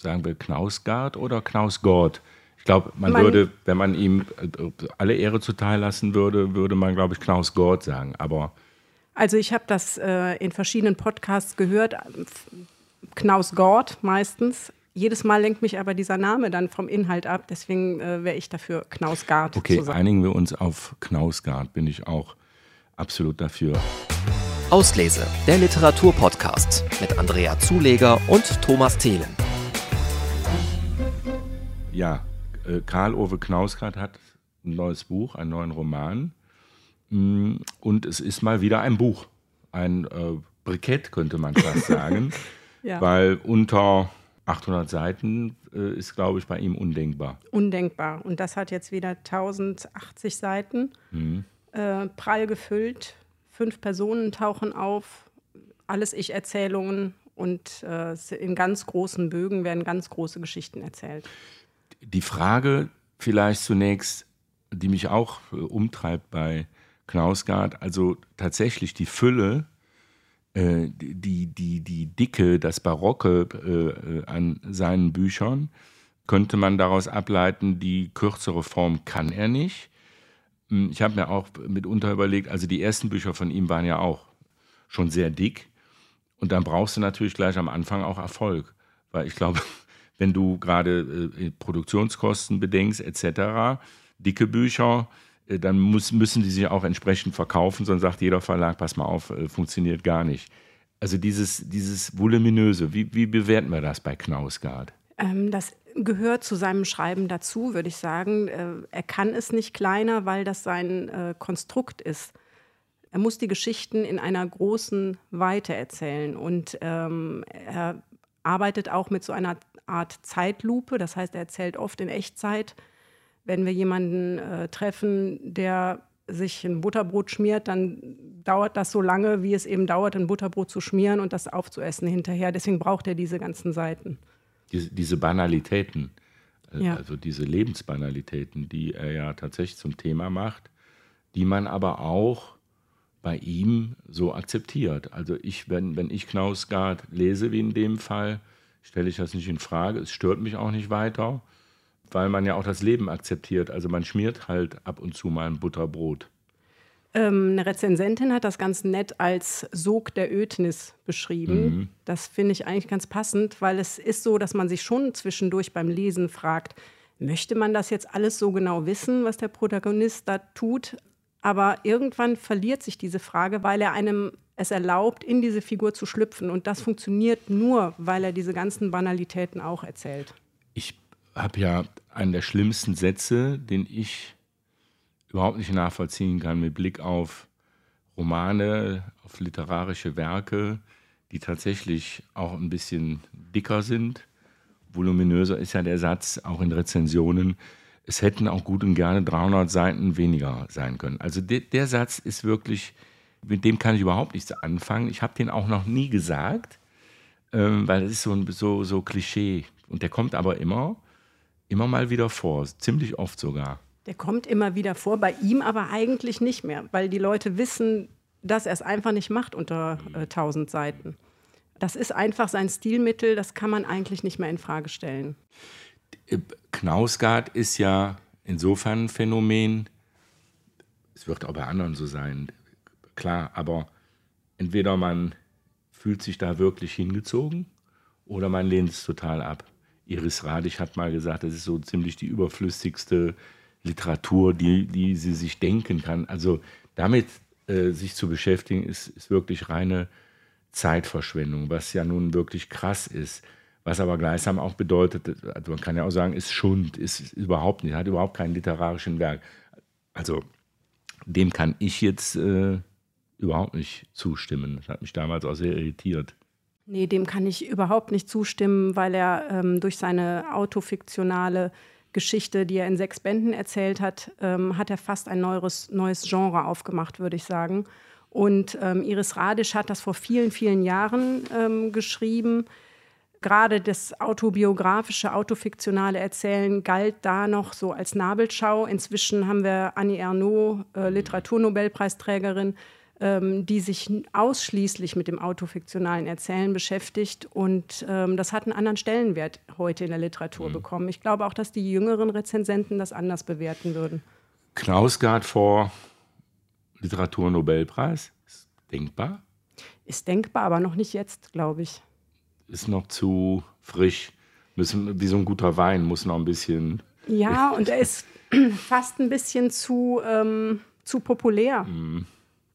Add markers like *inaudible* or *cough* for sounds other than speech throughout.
sagen wir Knausgard oder Knausgord? Ich glaube, man, man, würde, wenn man ihm äh, alle Ehre zuteil lassen würde, würde man, glaube ich, Knausgord sagen. Aber also ich habe das äh, in verschiedenen Podcasts gehört, Knausgord meistens. Jedes Mal lenkt mich aber dieser Name dann vom Inhalt ab, deswegen äh, wäre ich dafür Knausgard. Okay, einigen wir uns auf Knausgard, bin ich auch absolut dafür. Auslese, der Literaturpodcast mit Andrea Zuleger und Thomas Thelen. Ja, äh, Karl-Ove Knausgard hat ein neues Buch, einen neuen Roman. Mm, und es ist mal wieder ein Buch, ein äh, Brikett könnte man fast *laughs* sagen, ja. weil unter 800 Seiten äh, ist, glaube ich, bei ihm undenkbar. Undenkbar. Und das hat jetzt wieder 1080 Seiten, mhm. äh, prall gefüllt. Fünf Personen tauchen auf, alles Ich-Erzählungen und äh, in ganz großen Bögen werden ganz große Geschichten erzählt. Die Frage vielleicht zunächst, die mich auch äh, umtreibt bei Knausgard, also tatsächlich die Fülle äh, die, die, die Dicke, das Barocke äh, an seinen Büchern, könnte man daraus ableiten, die kürzere Form kann er nicht. Hm, ich habe mir auch mitunter überlegt, also die ersten Bücher von ihm waren ja auch schon sehr dick. Und dann brauchst du natürlich gleich am Anfang auch Erfolg. Weil ich glaube, wenn du gerade äh, Produktionskosten bedenkst, etc., dicke Bücher, äh, dann muss, müssen die sich auch entsprechend verkaufen, sonst sagt jeder Verlag, pass mal auf, äh, funktioniert gar nicht. Also dieses, dieses Voluminöse, wie, wie bewerten wir das bei Knausgard? Ähm, das gehört zu seinem Schreiben dazu, würde ich sagen. Äh, er kann es nicht kleiner, weil das sein äh, Konstrukt ist. Er muss die Geschichten in einer großen Weite erzählen und ähm, er arbeitet auch mit so einer Art Zeitlupe. Das heißt, er erzählt oft in Echtzeit wenn wir jemanden äh, treffen, der sich ein Butterbrot schmiert, dann dauert das so lange, wie es eben dauert, ein Butterbrot zu schmieren und das aufzuessen hinterher. Deswegen braucht er diese ganzen Seiten. Diese, diese Banalitäten, äh, ja. also diese Lebensbanalitäten, die er ja tatsächlich zum Thema macht, die man aber auch bei ihm so akzeptiert. Also ich, wenn, wenn ich Knausgard lese, wie in dem Fall, stelle ich das nicht in Frage. Es stört mich auch nicht weiter weil man ja auch das Leben akzeptiert. Also man schmiert halt ab und zu mal ein Butterbrot. Ähm, eine Rezensentin hat das ganz nett als Sog der Ödnis beschrieben. Mhm. Das finde ich eigentlich ganz passend, weil es ist so, dass man sich schon zwischendurch beim Lesen fragt, möchte man das jetzt alles so genau wissen, was der Protagonist da tut? Aber irgendwann verliert sich diese Frage, weil er einem es erlaubt, in diese Figur zu schlüpfen. Und das funktioniert nur, weil er diese ganzen Banalitäten auch erzählt. Ich habe ja einen der schlimmsten Sätze, den ich überhaupt nicht nachvollziehen kann mit Blick auf Romane, auf literarische Werke, die tatsächlich auch ein bisschen dicker sind. Voluminöser ist ja der Satz, auch in Rezensionen. Es hätten auch gut und gerne 300 Seiten weniger sein können. Also de, der Satz ist wirklich, mit dem kann ich überhaupt nichts anfangen. Ich habe den auch noch nie gesagt, ähm, weil es ist so, so, so Klischee. Und der kommt aber immer immer mal wieder vor, ziemlich oft sogar. Der kommt immer wieder vor, bei ihm aber eigentlich nicht mehr, weil die Leute wissen, dass er es einfach nicht macht unter äh, 1000 Seiten. Das ist einfach sein Stilmittel, das kann man eigentlich nicht mehr in Frage stellen. Äh, Knausgard ist ja insofern ein Phänomen, es wird auch bei anderen so sein, klar, aber entweder man fühlt sich da wirklich hingezogen oder man lehnt es total ab. Iris Radisch hat mal gesagt, das ist so ziemlich die überflüssigste Literatur, die, die sie sich denken kann. Also damit äh, sich zu beschäftigen, ist, ist wirklich reine Zeitverschwendung, was ja nun wirklich krass ist. Was aber gleichsam auch bedeutet, also man kann ja auch sagen, ist Schund, ist, überhaupt nicht, hat überhaupt keinen literarischen Werk. Also dem kann ich jetzt äh, überhaupt nicht zustimmen. Das hat mich damals auch sehr irritiert. Nee, dem kann ich überhaupt nicht zustimmen, weil er ähm, durch seine autofiktionale Geschichte, die er in sechs Bänden erzählt hat, ähm, hat er fast ein neues, neues Genre aufgemacht, würde ich sagen. Und ähm, Iris Radisch hat das vor vielen, vielen Jahren ähm, geschrieben. Gerade das autobiografische, autofiktionale Erzählen galt da noch so als Nabelschau. Inzwischen haben wir Annie Ernaux, äh, Literaturnobelpreisträgerin, ähm, die sich ausschließlich mit dem autofiktionalen Erzählen beschäftigt. Und ähm, das hat einen anderen Stellenwert heute in der Literatur mhm. bekommen. Ich glaube auch, dass die jüngeren Rezensenten das anders bewerten würden. Knausgard vor Literaturnobelpreis? Ist denkbar? Ist denkbar, aber noch nicht jetzt, glaube ich. Ist noch zu frisch. Müssen, wie so ein guter Wein, muss noch ein bisschen. Ja, *laughs* und er ist *clears throat* fast ein bisschen zu, ähm, zu populär. Mm.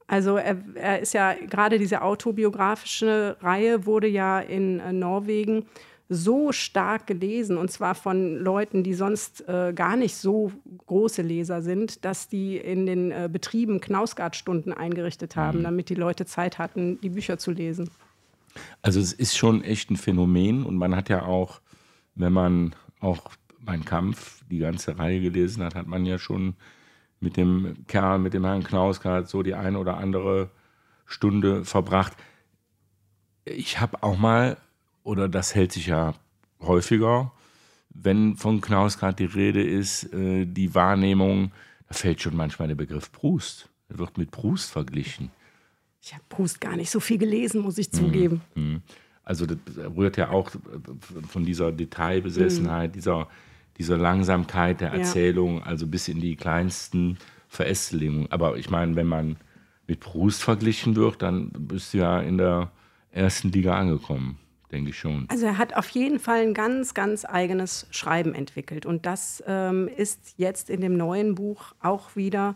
Also er, er, ist ja gerade diese autobiografische Reihe wurde ja in äh, Norwegen so stark gelesen und zwar von Leuten, die sonst äh, gar nicht so große Leser sind, dass die in den äh, Betrieben Knausgard-Stunden eingerichtet haben, mhm. damit die Leute Zeit hatten, die Bücher zu lesen. Also es ist schon echt ein Phänomen und man hat ja auch, wenn man auch Mein Kampf, die ganze Reihe gelesen hat, hat man ja schon mit dem Kerl, mit dem Herrn Knausgard so die eine oder andere Stunde verbracht. Ich habe auch mal oder das hält sich ja häufiger, wenn von Knausgard die Rede ist, äh, die Wahrnehmung, da fällt schon manchmal der Begriff Proust. Er wird mit Proust verglichen. Ich habe Proust gar nicht so viel gelesen, muss ich zugeben. Mhm. Also das rührt ja auch von dieser Detailbesessenheit, mhm. dieser, dieser Langsamkeit der Erzählung, ja. also bis in die kleinsten Verästelungen. Aber ich meine, wenn man mit Proust verglichen wird, dann bist du ja in der ersten Liga angekommen denke ich schon. Also er hat auf jeden Fall ein ganz, ganz eigenes Schreiben entwickelt. Und das ähm, ist jetzt in dem neuen Buch auch wieder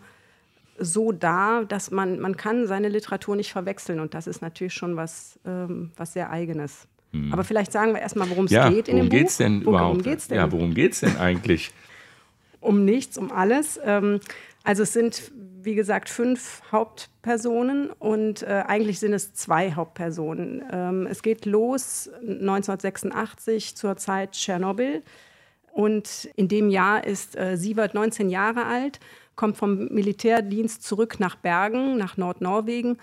so da, dass man, man kann seine Literatur nicht verwechseln. Und das ist natürlich schon was, ähm, was sehr Eigenes. Hm. Aber vielleicht sagen wir erstmal, worum es ja, geht in worum dem geht's Buch. Denn worum überhaupt? geht's denn? Ja, worum geht es denn eigentlich? *laughs* um nichts, um alles. Ähm, also es sind, wie gesagt, fünf Hauptpersonen und äh, eigentlich sind es zwei Hauptpersonen. Ähm, es geht los 1986 zur Zeit Tschernobyl. Und in dem Jahr ist äh, Sievert 19 Jahre alt, kommt vom Militärdienst zurück nach Bergen, nach Nordnorwegen.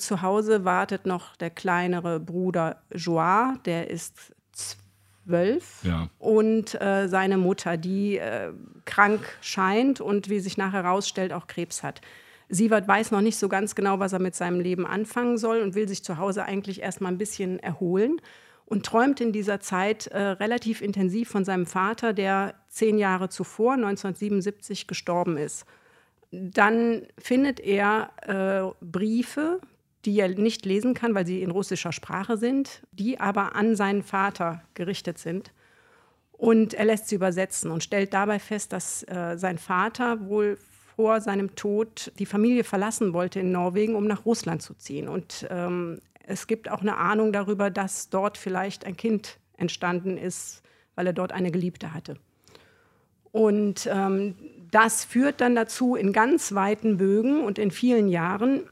Zu Hause wartet noch der kleinere Bruder Joa, der ist zwölf ja. und äh, seine Mutter, die äh, krank scheint und wie sich nachher herausstellt, auch Krebs hat. Sievert weiß noch nicht so ganz genau, was er mit seinem Leben anfangen soll und will sich zu Hause eigentlich erst mal ein bisschen erholen und träumt in dieser Zeit äh, relativ intensiv von seinem Vater, der zehn Jahre zuvor, 1977, gestorben ist. Dann findet er äh, Briefe, die er nicht lesen kann, weil sie in russischer Sprache sind, die aber an seinen Vater gerichtet sind. Und er lässt sie übersetzen und stellt dabei fest, dass äh, sein Vater wohl vor seinem Tod die Familie verlassen wollte in Norwegen, um nach Russland zu ziehen. Und ähm, es gibt auch eine Ahnung darüber, dass dort vielleicht ein Kind entstanden ist, weil er dort eine Geliebte hatte. Und ähm, das führt dann dazu in ganz weiten Bögen und in vielen Jahren,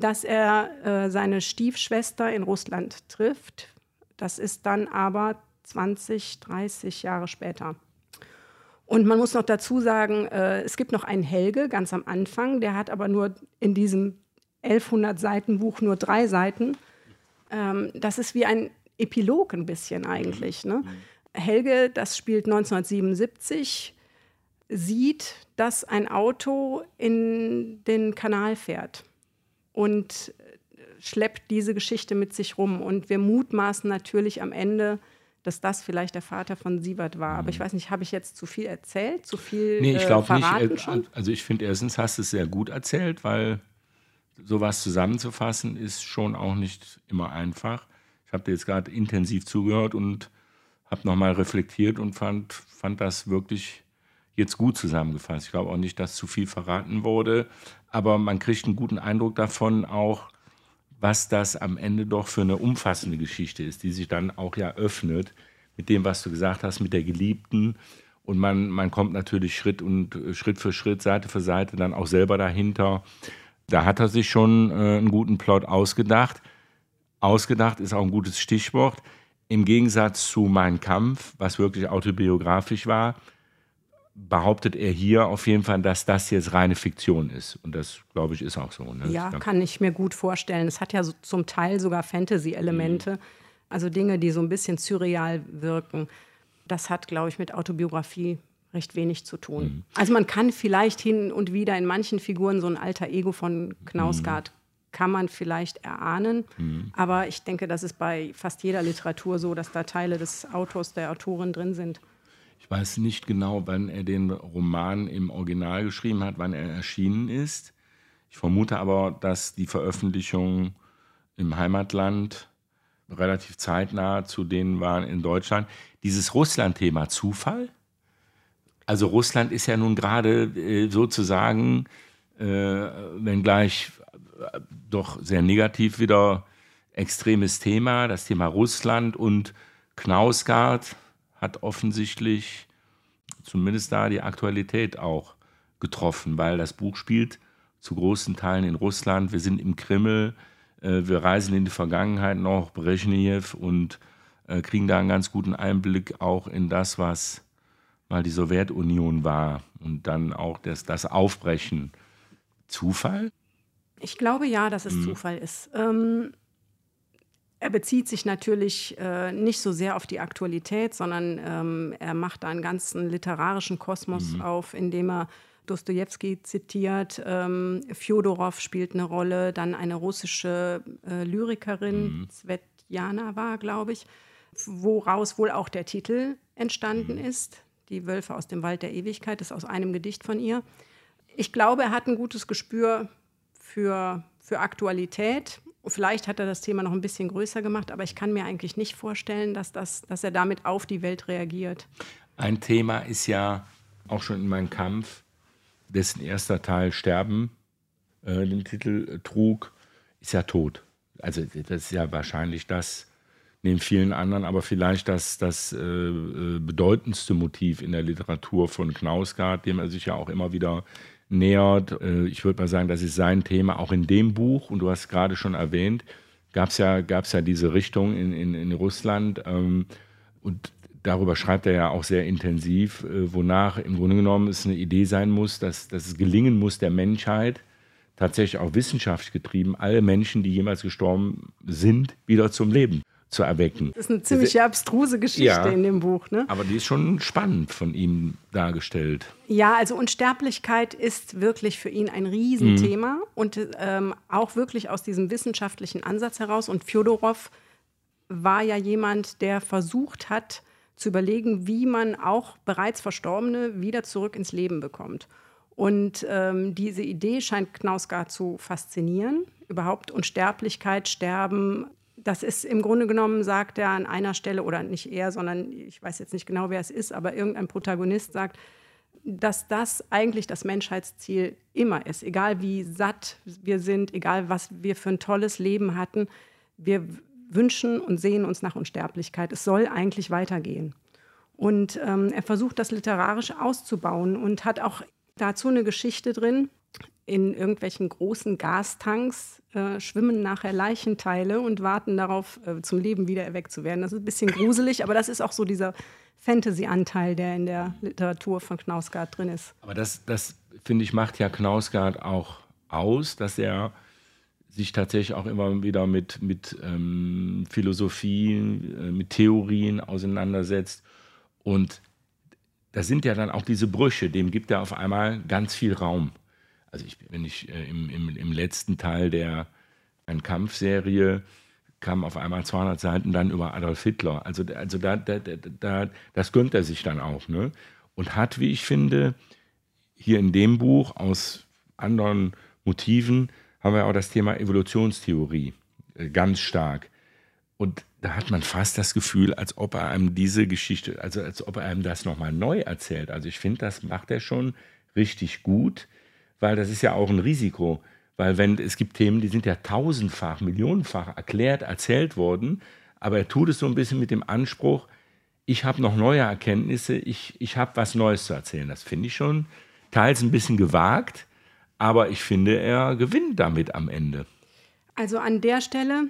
dass er äh, seine Stiefschwester in Russland trifft. Das ist dann aber 20, 30 Jahre später. Und man muss noch dazu sagen, äh, es gibt noch einen Helge ganz am Anfang, der hat aber nur in diesem 1100 Seiten Buch nur drei Seiten. Ähm, das ist wie ein Epilog ein bisschen eigentlich. Ne? Helge, das spielt 1977, sieht, dass ein Auto in den Kanal fährt und schleppt diese Geschichte mit sich rum. Und wir mutmaßen natürlich am Ende, dass das vielleicht der Vater von Siebert war. Aber ich mhm. weiß nicht, habe ich jetzt zu viel erzählt? Zu viel Nee, ich glaube äh, nicht. Schon? Also ich finde, erstens hast du es sehr gut erzählt, weil sowas zusammenzufassen ist schon auch nicht immer einfach. Ich habe dir jetzt gerade intensiv zugehört und habe nochmal reflektiert und fand, fand das wirklich jetzt gut zusammengefasst. Ich glaube auch nicht, dass zu viel verraten wurde, aber man kriegt einen guten Eindruck davon auch, was das am Ende doch für eine umfassende Geschichte ist, die sich dann auch ja öffnet mit dem, was du gesagt hast, mit der Geliebten. Und man, man kommt natürlich Schritt und Schritt für Schritt, Seite für Seite dann auch selber dahinter. Da hat er sich schon äh, einen guten Plot ausgedacht. Ausgedacht ist auch ein gutes Stichwort. Im Gegensatz zu Mein Kampf, was wirklich autobiografisch war, behauptet er hier auf jeden Fall, dass das jetzt reine Fiktion ist. Und das, glaube ich, ist auch so. Ne? Ja, kann ich mir gut vorstellen. Es hat ja so zum Teil sogar Fantasy-Elemente, mhm. also Dinge, die so ein bisschen surreal wirken. Das hat, glaube ich, mit Autobiografie recht wenig zu tun. Mhm. Also man kann vielleicht hin und wieder in manchen Figuren so ein alter Ego von Knausgard kann man vielleicht erahnen. Mhm. Aber ich denke, das ist bei fast jeder Literatur so, dass da Teile des Autors, der Autorin drin sind. Ich weiß nicht genau, wann er den Roman im Original geschrieben hat, wann er erschienen ist. Ich vermute aber, dass die Veröffentlichung im Heimatland relativ zeitnah zu denen waren in Deutschland. Dieses Russland-Thema Zufall? Also Russland ist ja nun gerade äh, sozusagen, äh, wenngleich äh, doch sehr negativ wieder extremes Thema, das Thema Russland und Knausgard hat offensichtlich zumindest da die Aktualität auch getroffen, weil das Buch spielt zu großen Teilen in Russland. Wir sind im Kreml, äh, wir reisen in die Vergangenheit noch, Brezhnev und äh, kriegen da einen ganz guten Einblick auch in das, was mal die Sowjetunion war und dann auch das, das Aufbrechen. Zufall? Ich glaube ja, dass es hm. Zufall ist. Ähm, er bezieht sich natürlich äh, nicht so sehr auf die Aktualität, sondern ähm, er macht da einen ganzen literarischen Kosmos mhm. auf, indem er Dostoevsky zitiert, ähm, Fjodorow spielt eine Rolle, dann eine russische äh, Lyrikerin, mhm. Svetjana war, glaube ich, woraus wohl auch der Titel entstanden mhm. ist. Die Wölfe aus dem Wald der Ewigkeit ist aus einem Gedicht von ihr. Ich glaube, er hat ein gutes Gespür für, für Aktualität. Vielleicht hat er das Thema noch ein bisschen größer gemacht, aber ich kann mir eigentlich nicht vorstellen, dass, das, dass er damit auf die Welt reagiert. Ein Thema ist ja auch schon in meinem Kampf dessen erster Teil Sterben äh, den Titel äh, trug, ist ja tot. Also das ist ja wahrscheinlich das, neben vielen anderen, aber vielleicht das, das äh, äh, bedeutendste Motiv in der Literatur von Knausgard, dem er sich ja auch immer wieder nähert. Äh, ich würde mal sagen, das ist sein Thema, auch in dem Buch, und du hast gerade schon erwähnt, gab es ja, gab's ja diese Richtung in, in, in Russland. Ähm, und darüber schreibt er ja auch sehr intensiv, äh, wonach im Grunde genommen es eine Idee sein muss, dass, dass es gelingen muss, der Menschheit, tatsächlich auch wissenschaftlich getrieben, alle Menschen, die jemals gestorben sind, wieder zum Leben zu erwecken. Das ist eine ziemlich abstruse Geschichte ja, in dem Buch. Ne? Aber die ist schon spannend von ihm dargestellt. Ja, also Unsterblichkeit ist wirklich für ihn ein Riesenthema mhm. und ähm, auch wirklich aus diesem wissenschaftlichen Ansatz heraus. Und Fjodorow war ja jemand, der versucht hat, zu überlegen, wie man auch bereits Verstorbene wieder zurück ins Leben bekommt. Und ähm, diese Idee scheint Knausgard zu faszinieren. Überhaupt Unsterblichkeit, Sterben, das ist im Grunde genommen, sagt er an einer Stelle, oder nicht er, sondern ich weiß jetzt nicht genau, wer es ist, aber irgendein Protagonist sagt, dass das eigentlich das Menschheitsziel immer ist. Egal wie satt wir sind, egal was wir für ein tolles Leben hatten, wir wünschen und sehen uns nach Unsterblichkeit. Es soll eigentlich weitergehen. Und ähm, er versucht das literarisch auszubauen und hat auch dazu eine Geschichte drin. In irgendwelchen großen Gastanks äh, schwimmen nachher Leichenteile und warten darauf, äh, zum Leben wieder erweckt zu werden. Das ist ein bisschen *laughs* gruselig, aber das ist auch so dieser Fantasy-Anteil, der in der Literatur von Knausgard drin ist. Aber das, das finde ich, macht ja Knausgard auch aus, dass er sich tatsächlich auch immer wieder mit, mit ähm, Philosophien, äh, mit Theorien auseinandersetzt. Und da sind ja dann auch diese Brüche, dem gibt er auf einmal ganz viel Raum. Also ich, wenn ich äh, im, im, im, letzten Teil der ein Kampfserie kam auf einmal 200 Seiten dann über Adolf Hitler. Also, also da, da, da, das gönnt er sich dann auch. Ne? Und hat, wie ich finde, hier in dem Buch aus anderen Motiven haben wir auch das Thema Evolutionstheorie äh, ganz stark. Und da hat man fast das Gefühl, als ob er einem diese Geschichte, also als ob er einem das nochmal neu erzählt. Also ich finde, das macht er schon richtig gut, weil das ist ja auch ein Risiko. Weil wenn es gibt Themen, die sind ja tausendfach, millionenfach erklärt, erzählt worden, aber er tut es so ein bisschen mit dem Anspruch, ich habe noch neue Erkenntnisse, ich, ich habe was Neues zu erzählen. Das finde ich schon teils ein bisschen gewagt, aber ich finde, er gewinnt damit am Ende. Also an der Stelle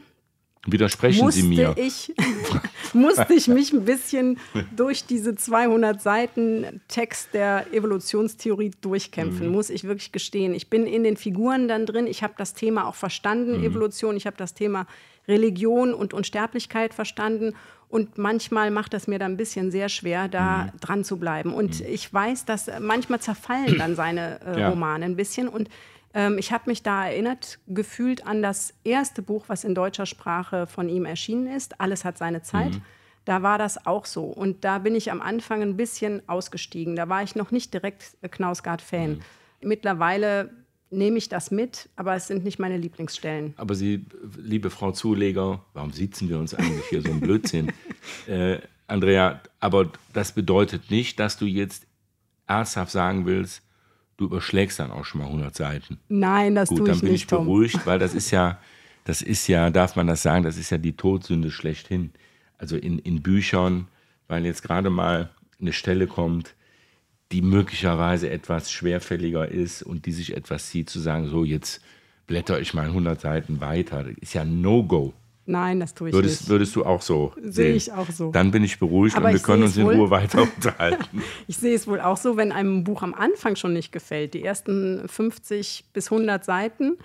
Widersprechen musste Sie mir. Ich, *laughs* musste ich mich ein bisschen durch diese 200 Seiten Text der Evolutionstheorie durchkämpfen, mhm. muss ich wirklich gestehen. Ich bin in den Figuren dann drin, ich habe das Thema auch verstanden, mhm. Evolution, ich habe das Thema Religion und Unsterblichkeit verstanden und manchmal macht es mir dann ein bisschen sehr schwer, da mhm. dran zu bleiben. Und mhm. ich weiß, dass manchmal zerfallen dann seine äh, ja. Romane ein bisschen. Und Ähm, ich habe mich da erinnert gefühlt an das erste Buch, was in deutscher Sprache von ihm erschienen ist. Alles hat seine Zeit. Mhm. Da war das auch so. Und da bin ich am Anfang ein bisschen ausgestiegen. Da war ich noch nicht direkt Knausgard-Fan. Mhm. Mittlerweile nehme ich das mit, aber es sind nicht meine Lieblingsstellen. Aber Sie, liebe Frau Zuleger, warum sitzen wir uns eigentlich hier so ein Blödsinn? *laughs* äh, Andrea, aber das bedeutet nicht, dass du jetzt ernsthaft sagen willst, du überschlägst dann auch schon mal 100 Seiten. Nein, das Gut, tue ich nicht. dann bin ich beruhigt, weil das ist ja, das ist ja, darf man das sagen, das ist ja die Todsünde schlechthin. Also in, in Büchern, weil jetzt gerade mal eine Stelle kommt, die möglicherweise etwas schwerfälliger ist und die sich etwas zieht, zu sagen, so jetzt blätter ich mal 100 Seiten weiter. Das ist ja No-Go. Nein, das tue ich würdest, nicht. Würdest du auch so Sehe ich auch so. Dann bin ich beruhigt Aber und wir können uns in Ruhe *laughs* weiter unterhalten. ich sehe es wohl auch so, wenn einem ein Buch am Anfang schon nicht gefällt, die ersten 50 bis 100 Seiten,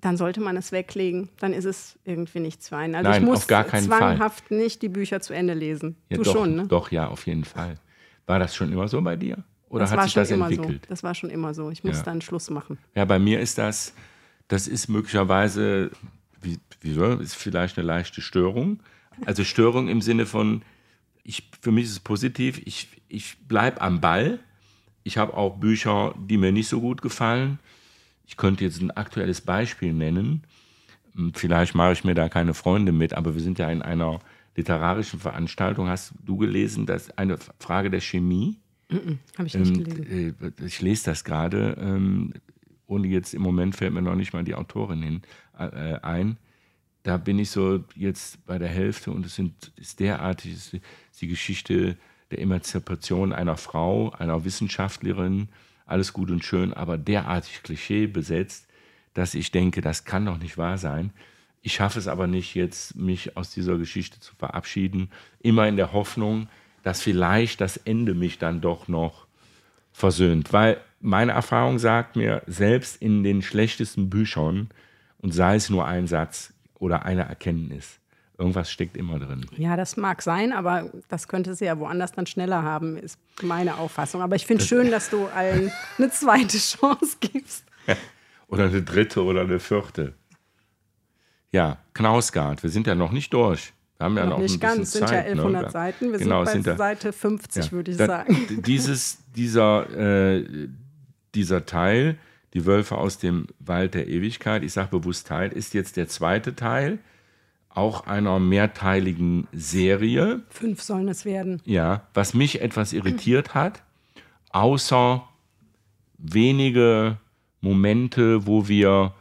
dann sollte man es weglegen. Dann ist es irgendwie nichts für einen. Also Nein, ich muss auf gar keinen zwanghaft Fall. nicht die Bücher zu Ende lesen. Ja, du doch, schon, ne? Doch, ja, auf jeden Fall. War das schon immer so bei dir? Oder das hat sich das entwickelt? So. Das war schon immer so. Ich muss ja. dann Schluss machen. Ja, bei mir ist das, das ist möglicherweise, ist vielleicht eine leichte Störung. Also Störung im Sinne von, ich, für mich ist es positiv, ich, ich bleibe am Ball. Ich habe auch Bücher, die mir nicht so gut gefallen. Ich könnte jetzt ein aktuelles Beispiel nennen. Hm, vielleicht mache ich mir da keine Freunde mit, aber wir sind ja in einer literarischen Veranstaltung. Hast du gelesen, dass eine Frage der Chemie? Habe ich nicht ähm, gelesen. Äh, ich lese das gerade, ähm, ohne jetzt im Moment fällt mir noch nicht mal die Autorin hin, äh, ein. Da bin ich so jetzt bei der Hälfte und es sind, ist derartig, ist die Geschichte der Emanzipation einer Frau, einer Wissenschaftlerin, alles gut und schön, aber derartig Klischee besetzt, dass ich denke, das kann doch nicht wahr sein. Ich schaffe es aber nicht, jetzt mich aus dieser Geschichte zu verabschieden, immer in der Hoffnung, dass vielleicht das Ende mich dann doch noch versöhnt. Weil meine Erfahrung sagt mir, selbst in den schlechtesten Büchern, und sei es nur ein Satz oder eine Erkenntnis, irgendwas steckt immer drin. Ja, das mag sein, aber das könnte sie ja woanders dann schneller haben, ist meine Auffassung. Aber ich finde es schön, dass du allen *laughs* eine zweite Chance gibst. *laughs* oder eine dritte oder eine vierte. Ja, Knausgard, wir sind ja noch nicht durch. Wir haben ja noch, noch nicht ganz, sind ja 1100 ne? Seiten. Wir genau, sind bei sind Seite 50, ja. würde ich Dann, sagen. *laughs* Dieses, dieser, äh, dieser Teil, die Wölfe aus dem Wald der Ewigkeit, ich sage bewusst Teil, ist jetzt der zweite Teil auch einer mehrteiligen Serie. Fünf sollen es werden. Ja, was mich etwas irritiert hat, außer wenige Momente, wo wir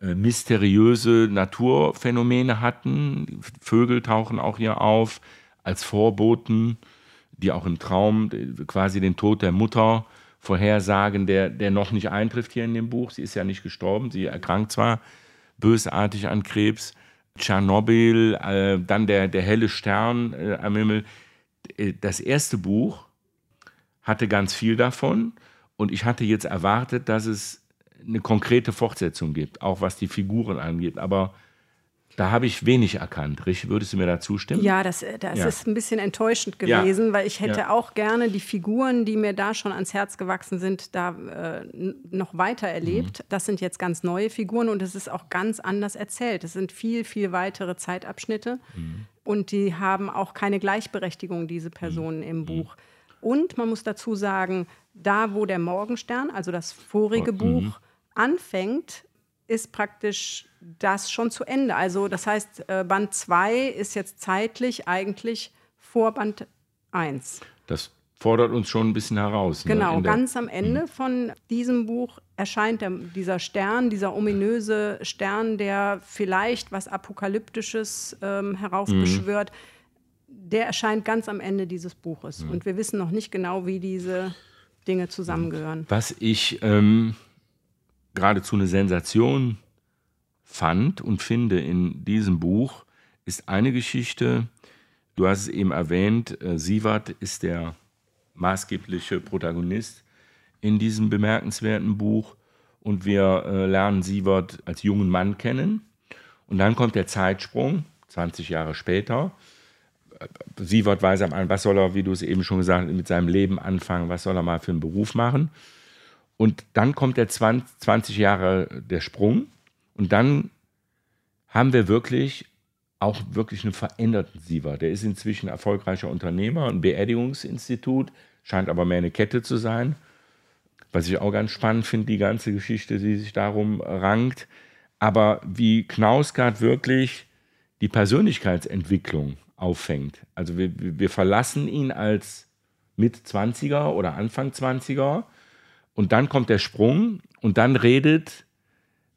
äh, mysteriöse Naturphänomene hatten. Vögel tauchen auch hier auf als Vorboten, die auch im Traum quasi den Tod der Mutter vorhersagen, der, der noch nicht eintrifft hier in dem Buch. Sie ist ja nicht gestorben, sie erkrankt zwar bösartig an Krebs. Tschernobyl, äh, dann der, der helle Stern äh, am Himmel. Äh, das erste Buch hatte ganz viel davon und ich hatte jetzt erwartet, dass es eine konkrete Fortsetzung gibt, auch was die Figuren angeht. Aber da habe ich wenig erkannt. Rich, würdest du mir da zustimmen? Ja, das, das ja. ist ein bisschen enttäuschend gewesen, ja. weil ich hätte ja. auch gerne die Figuren, die mir da schon ans Herz gewachsen sind, da äh, noch weiter erlebt. Mhm. Das sind jetzt ganz neue Figuren und es ist auch ganz anders erzählt. Es sind viel, viel weitere Zeitabschnitte mhm. und die haben auch keine Gleichberechtigung, diese Personen mhm. im Buch. Und man muss dazu sagen, da wo der Morgenstern, also das vorige mhm. Buch, anfängt, ist praktisch das schon zu Ende. Also das heißt, äh, Band 2 ist jetzt zeitlich eigentlich vor Band 1. Das fordert uns schon ein bisschen heraus. Ne? Genau, ganz am Ende mhm. von diesem Buch erscheint der, dieser Stern, dieser ominöse Stern, der vielleicht was Apokalyptisches ähm, heraufbeschwört. Mhm. Der erscheint ganz am Ende dieses Buches. Mhm. Und wir wissen noch nicht genau, wie diese Dinge zusammengehören. Was ich ähm, geradezu eine Sensation fand und finde in diesem Buch, ist eine Geschichte, du hast es eben erwähnt, äh, Sievert ist der maßgebliche Protagonist in diesem bemerkenswerten Buch und wir äh, lernen Sievert als jungen Mann kennen und dann kommt der Zeitsprung, 20 Jahre später. Sievert weiß am Anfang, was soll er, wie du es eben schon gesagt hast, mit seinem Leben anfangen, was soll er mal für einen Beruf machen. Und dann kommt der 20, 20 Jahre der Sprung und dann haben wir wirklich auch wirklich einen veränderten Siever. Der ist inzwischen erfolgreicher Unternehmer, ein Beerdigungsinstitut, scheint aber mehr eine Kette zu sein. Was ich auch ganz spannend finde, die ganze Geschichte, die sich darum rankt. Aber wie Knausgard wirklich die Persönlichkeitsentwicklung auffängt. Also wir, wir verlassen ihn als Mit-20er oder Anfang 20er und dann kommt der Sprung und dann redet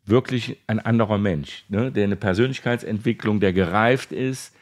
wirklich ein anderer Mensch, ne, der eine Persönlichkeitsentwicklung, der gereift ist.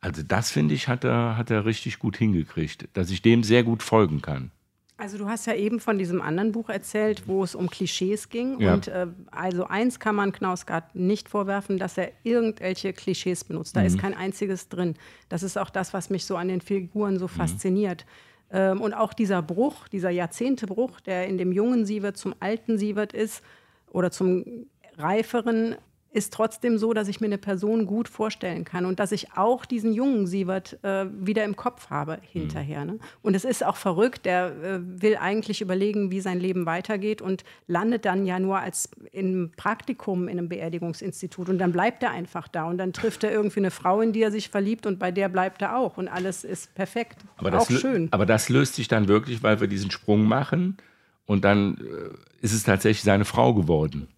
Also das finde ich, hat er, hat er richtig gut hingekriegt, dass ich dem sehr gut folgen kann. Also du hast ja eben von diesem anderen Buch erzählt, wo es um Klischees ging. Ja. Und äh, also eins kann man Knausgard nicht vorwerfen, dass er irgendwelche Klischees benutzt. Da mhm. ist kein einziges drin. Das ist auch das, was mich so an den Figuren so mhm. fasziniert. Ähm, und auch dieser Bruch, dieser Jahrzehntebruch, der in dem jungen Sievert zum alten Sievert ist oder zum reiferen, ist trotzdem so, dass ich mir eine Person gut vorstellen kann und dass ich auch diesen jungen Sievert äh, wieder im Kopf habe hinterher. Ne? Und es ist auch verrückt, der äh, will eigentlich überlegen, wie sein Leben weitergeht und landet dann ja nur als im Praktikum in einem Beerdigungsinstitut und dann bleibt er einfach da und dann trifft er irgendwie eine Frau, in die er sich verliebt und bei der bleibt er auch und alles ist perfekt. Aber auch schön. Aber das löst sich dann wirklich, weil wir diesen Sprung machen und dann äh, ist es tatsächlich seine Frau geworden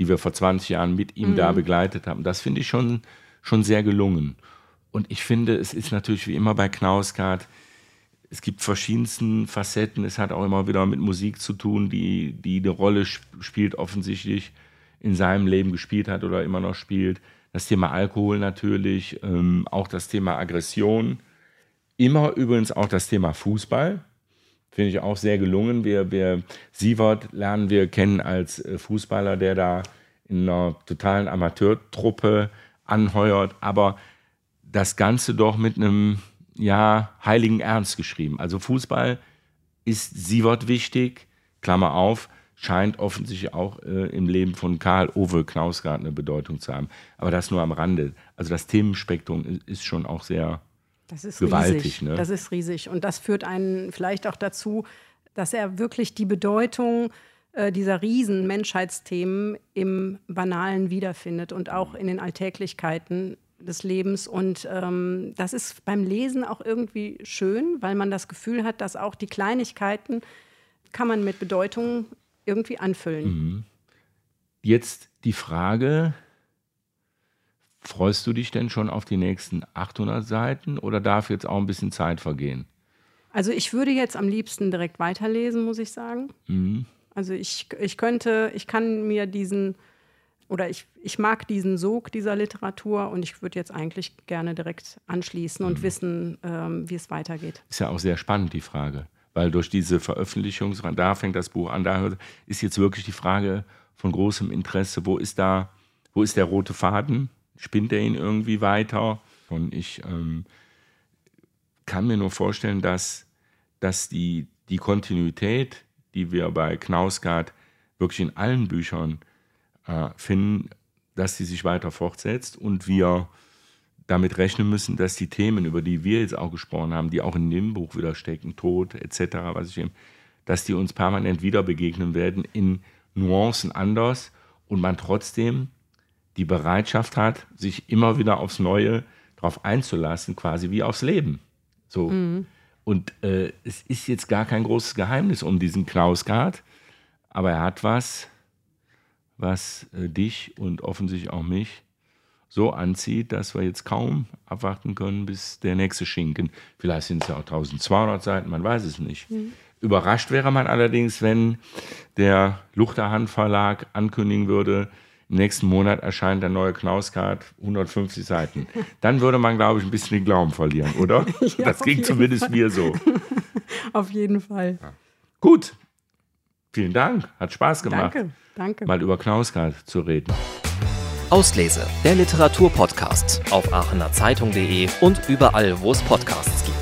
die wir vor 20 Jahren mit ihm mhm. da begleitet haben. Das finde ich schon, schon sehr gelungen. Und ich finde, es ist natürlich wie immer bei Knausgard, es gibt verschiedensten Facetten. Es hat auch immer wieder mit Musik zu tun, die, die eine Rolle spielt, offensichtlich in seinem Leben gespielt hat oder immer noch spielt. Das Thema Alkohol natürlich, ähm, auch das Thema Aggression. Immer übrigens auch das Thema Fußball. Finde ich auch sehr gelungen. Wir, wir, Sievert lernen wir kennen als äh, Fußballer, der da in einer totalen Amateurtruppe anheuert, aber das Ganze doch mit einem ja, heiligen Ernst geschrieben. Also Fußball ist Sievert wichtig, Klammer auf, scheint offensichtlich auch äh, im Leben von Karl Ove Knausgard eine Bedeutung zu haben. Aber das nur am Rande. Also das Themenspektrum ist schon auch sehr das ist gewaltig. Riesig. Ne? Das ist riesig. Und das führt einen vielleicht auch dazu, dass er wirklich die Bedeutung äh, dieser riesen Menschheitsthemen im Banalen wiederfindet und auch in den Alltäglichkeiten des Lebens. Und ähm, das ist beim Lesen auch irgendwie schön, weil man das Gefühl hat, dass auch die Kleinigkeiten kann man mit Bedeutung irgendwie anfüllen. Mhm. Jetzt die Frage, Freust du dich denn schon auf die nächsten 800 Seiten oder darf jetzt auch ein bisschen Zeit vergehen? Also ich würde jetzt am liebsten direkt weiterlesen, muss ich sagen. Mhm. Also ich, ich könnte, ich kann mir diesen, oder ich, ich mag diesen Sog dieser Literatur und ich würde jetzt eigentlich gerne direkt anschließen und mhm. wissen, ähm, wie es weitergeht. Ist ja auch sehr spannend, die Frage. Weil durch diese Veröffentlichung, da fängt das Buch an, da ist jetzt wirklich die Frage von großem Interesse, wo ist da, wo ist der rote Faden? Spinnt er ihn irgendwie weiter. Und ich ähm, kann mir nur vorstellen, dass, dass die, die Kontinuität, die wir bei Knausgard wirklich in allen Büchern äh, finden, dass sie sich weiter fortsetzt und wir damit rechnen müssen, dass die Themen, über die wir jetzt auch gesprochen haben, die auch in dem Buch wieder stecken, Tod etc., was ich eben, dass die uns permanent wieder begegnen werden in Nuancen anders und man trotzdem die Bereitschaft hat, sich immer wieder aufs Neue darauf einzulassen, quasi wie aufs Leben. So. Mhm. Und äh, es ist jetzt gar kein großes Geheimnis um diesen Knausgard, aber er hat was, was äh, dich und offensichtlich auch mich so anzieht, dass wir jetzt kaum abwarten können, bis der nächste Schinken, vielleicht sind es ja auch 1200 Seiten, man weiß es nicht. Mhm. Überrascht wäre man allerdings, wenn der Luchterhand Verlag ankündigen würde, im nächsten Monat erscheint der neue Knauskart, 150 Seiten. Dann würde man, glaube ich, ein bisschen den Glauben verlieren, oder? *laughs* ja, das ging zumindest Fall. mir so. *laughs* auf jeden Fall. Ja. Gut. Vielen Dank. Hat Spaß gemacht. Danke, danke. Mal über Knauskart zu reden. Auslese, der Literaturpodcast auf aachenerzeitung.de und überall, wo es Podcasts gibt.